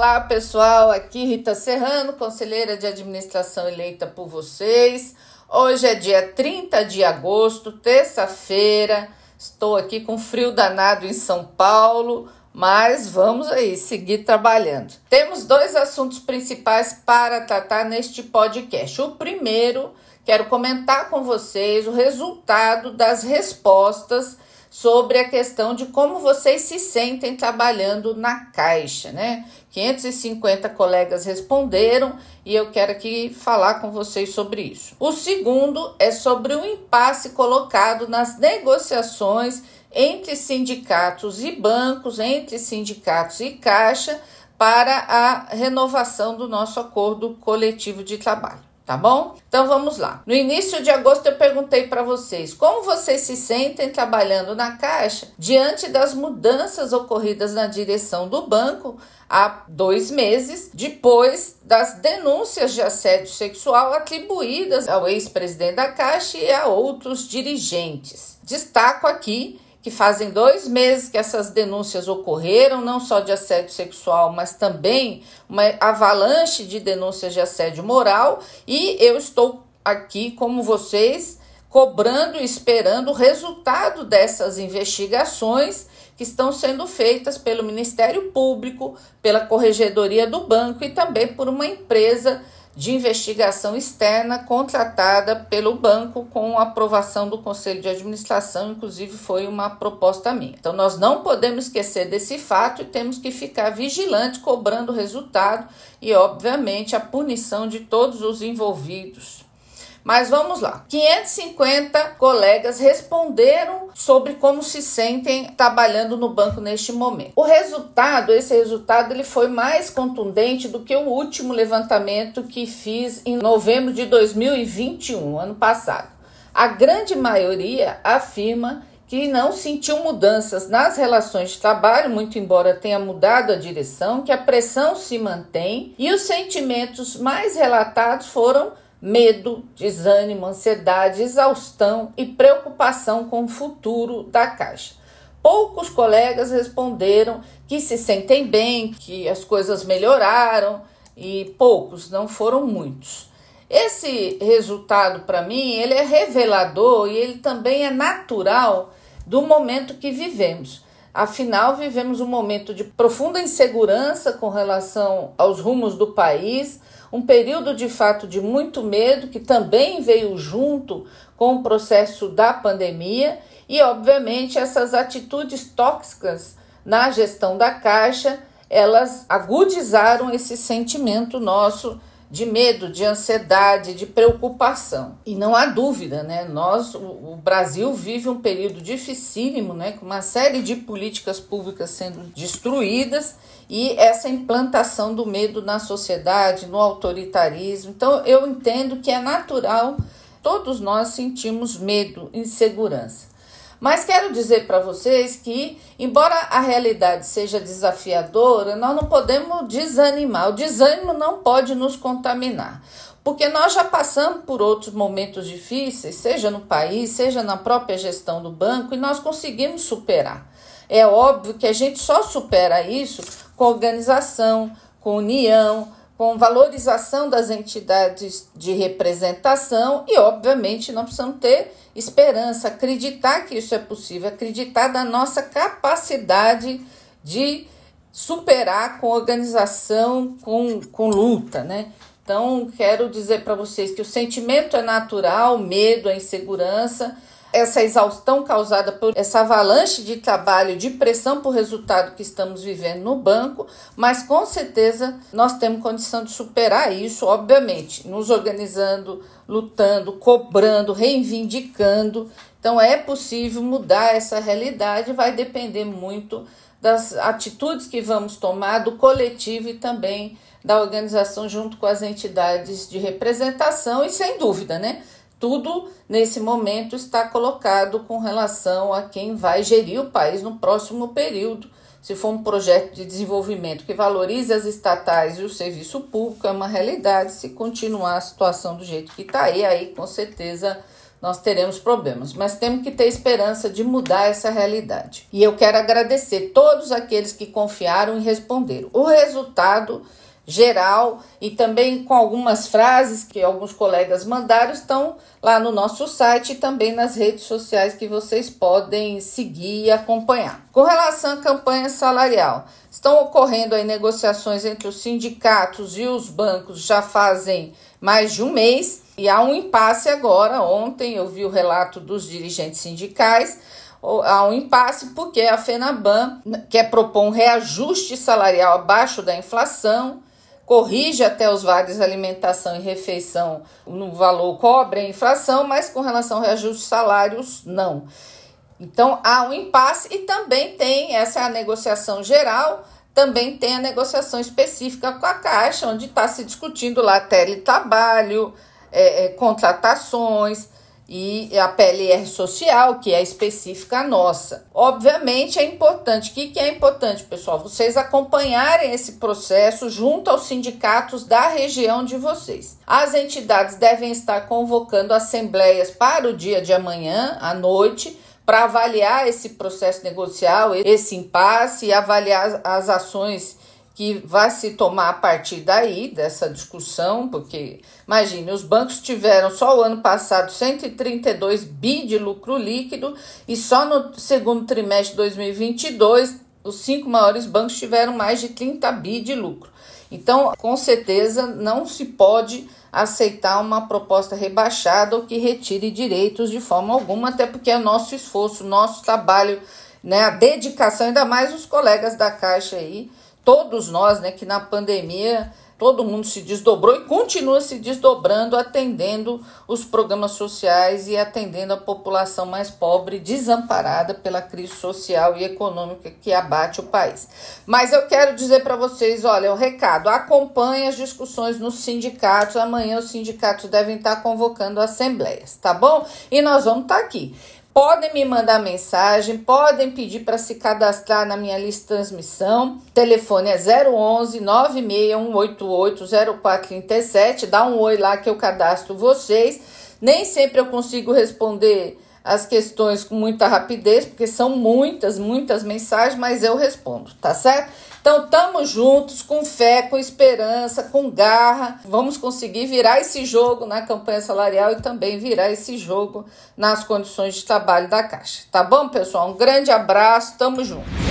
Olá pessoal, aqui Rita Serrano, conselheira de administração eleita por vocês. Hoje é dia 30 de agosto, terça-feira. Estou aqui com frio danado em São Paulo, mas vamos aí seguir trabalhando. Temos dois assuntos principais para tratar neste podcast. O primeiro, quero comentar com vocês o resultado das respostas sobre a questão de como vocês se sentem trabalhando na Caixa, né? 550 colegas responderam e eu quero aqui falar com vocês sobre isso. O segundo é sobre o impasse colocado nas negociações entre sindicatos e bancos, entre sindicatos e Caixa, para a renovação do nosso acordo coletivo de trabalho tá bom? Então vamos lá. No início de agosto eu perguntei para vocês como vocês se sentem trabalhando na Caixa diante das mudanças ocorridas na direção do banco há dois meses, depois das denúncias de assédio sexual atribuídas ao ex-presidente da Caixa e a outros dirigentes. Destaco aqui que fazem dois meses que essas denúncias ocorreram, não só de assédio sexual, mas também uma avalanche de denúncias de assédio moral, e eu estou aqui, como vocês, cobrando e esperando o resultado dessas investigações que estão sendo feitas pelo Ministério Público, pela Corregedoria do Banco e também por uma empresa de investigação externa contratada pelo banco com aprovação do Conselho de Administração, inclusive foi uma proposta minha. Então nós não podemos esquecer desse fato e temos que ficar vigilante cobrando resultado e obviamente a punição de todos os envolvidos. Mas vamos lá. 550 colegas responderam sobre como se sentem trabalhando no banco neste momento. O resultado, esse resultado, ele foi mais contundente do que o último levantamento que fiz em novembro de 2021, ano passado. A grande maioria afirma que não sentiu mudanças nas relações de trabalho, muito embora tenha mudado a direção, que a pressão se mantém e os sentimentos mais relatados foram medo, desânimo, ansiedade, exaustão e preocupação com o futuro da Caixa. Poucos colegas responderam que se sentem bem, que as coisas melhoraram e poucos, não foram muitos. Esse resultado para mim, ele é revelador e ele também é natural do momento que vivemos. Afinal, vivemos um momento de profunda insegurança com relação aos rumos do país, um período de fato de muito medo que também veio junto com o processo da pandemia e, obviamente, essas atitudes tóxicas na gestão da Caixa, elas agudizaram esse sentimento nosso de medo, de ansiedade, de preocupação. E não há dúvida, né? Nós, o, Brasil vive um período dificílimo, né? Com uma série de políticas públicas sendo destruídas e essa implantação do medo na sociedade, no autoritarismo. Então, eu entendo que é natural todos nós sentimos medo, insegurança. Mas quero dizer para vocês que, embora a realidade seja desafiadora, nós não podemos desanimar. O desânimo não pode nos contaminar. Porque nós já passamos por outros momentos difíceis, seja no país, seja na própria gestão do banco, e nós conseguimos superar. É óbvio que a gente só supera isso com organização, com união, com valorização das entidades de representação e, obviamente, nós precisamos ter esperança, acreditar que isso é possível, acreditar da nossa capacidade de superar com organização, com, com luta, né? Então, quero dizer para vocês que o sentimento é natural, medo, a insegurança, essa exaustão causada por essa avalanche de trabalho, de pressão por resultado que estamos vivendo no banco, mas com certeza nós temos condição de superar isso, obviamente, nos organizando, lutando, cobrando, reivindicando. Então é possível mudar essa realidade, vai depender muito das atitudes que vamos tomar do coletivo e também da organização junto com as entidades de representação e sem dúvida, né? Tudo nesse momento está colocado com relação a quem vai gerir o país no próximo período. Se for um projeto de desenvolvimento que valorize as estatais e o serviço público, é uma realidade. Se continuar a situação do jeito que está aí, aí com certeza nós teremos problemas, mas temos que ter esperança de mudar essa realidade. E eu quero agradecer todos aqueles que confiaram e responderam. O resultado geral e também com algumas frases que alguns colegas mandaram estão lá no nosso site e também nas redes sociais que vocês podem seguir e acompanhar. Com relação à campanha salarial, estão ocorrendo aí negociações entre os sindicatos e os bancos já fazem mais de um mês e há um impasse agora. Ontem eu vi o relato dos dirigentes sindicais há um impasse porque a FENABAN quer propor um reajuste salarial abaixo da inflação corrige até os vales alimentação e refeição no valor cobre a inflação, mas com relação ao reajuste de salários, não. Então há um impasse e também tem essa é a negociação geral, também tem a negociação específica com a Caixa, onde está se discutindo lá teletrabalho, é, é, contratações e a PLR social, que é específica nossa. Obviamente é importante, o que, que é importante, pessoal? Vocês acompanharem esse processo junto aos sindicatos da região de vocês. As entidades devem estar convocando assembleias para o dia de amanhã, à noite, para avaliar esse processo negocial, esse impasse e avaliar as ações que vai se tomar a partir daí, dessa discussão, porque imagine, os bancos tiveram só o ano passado 132 bi de lucro líquido e só no segundo trimestre de 2022 os cinco maiores bancos tiveram mais de 30 bi de lucro. Então, com certeza, não se pode aceitar uma proposta rebaixada ou que retire direitos de forma alguma, até porque é nosso esforço, nosso trabalho, né, a dedicação, ainda mais os colegas da Caixa aí, todos nós, né, que na pandemia todo mundo se desdobrou e continua se desdobrando, atendendo os programas sociais e atendendo a população mais pobre, desamparada pela crise social e econômica que abate o país. Mas eu quero dizer para vocês, olha, o recado, acompanhe as discussões nos sindicatos. Amanhã os sindicatos devem estar convocando assembleias, tá bom? E nós vamos estar aqui. Podem me mandar mensagem, podem pedir para se cadastrar na minha lista de transmissão. O telefone é 011 96188 0437. Dá um oi lá que eu cadastro vocês. Nem sempre eu consigo responder as questões com muita rapidez, porque são muitas, muitas mensagens, mas eu respondo, tá certo? Então, estamos juntos, com fé, com esperança, com garra. Vamos conseguir virar esse jogo na campanha salarial e também virar esse jogo nas condições de trabalho da Caixa. Tá bom, pessoal? Um grande abraço, tamo junto.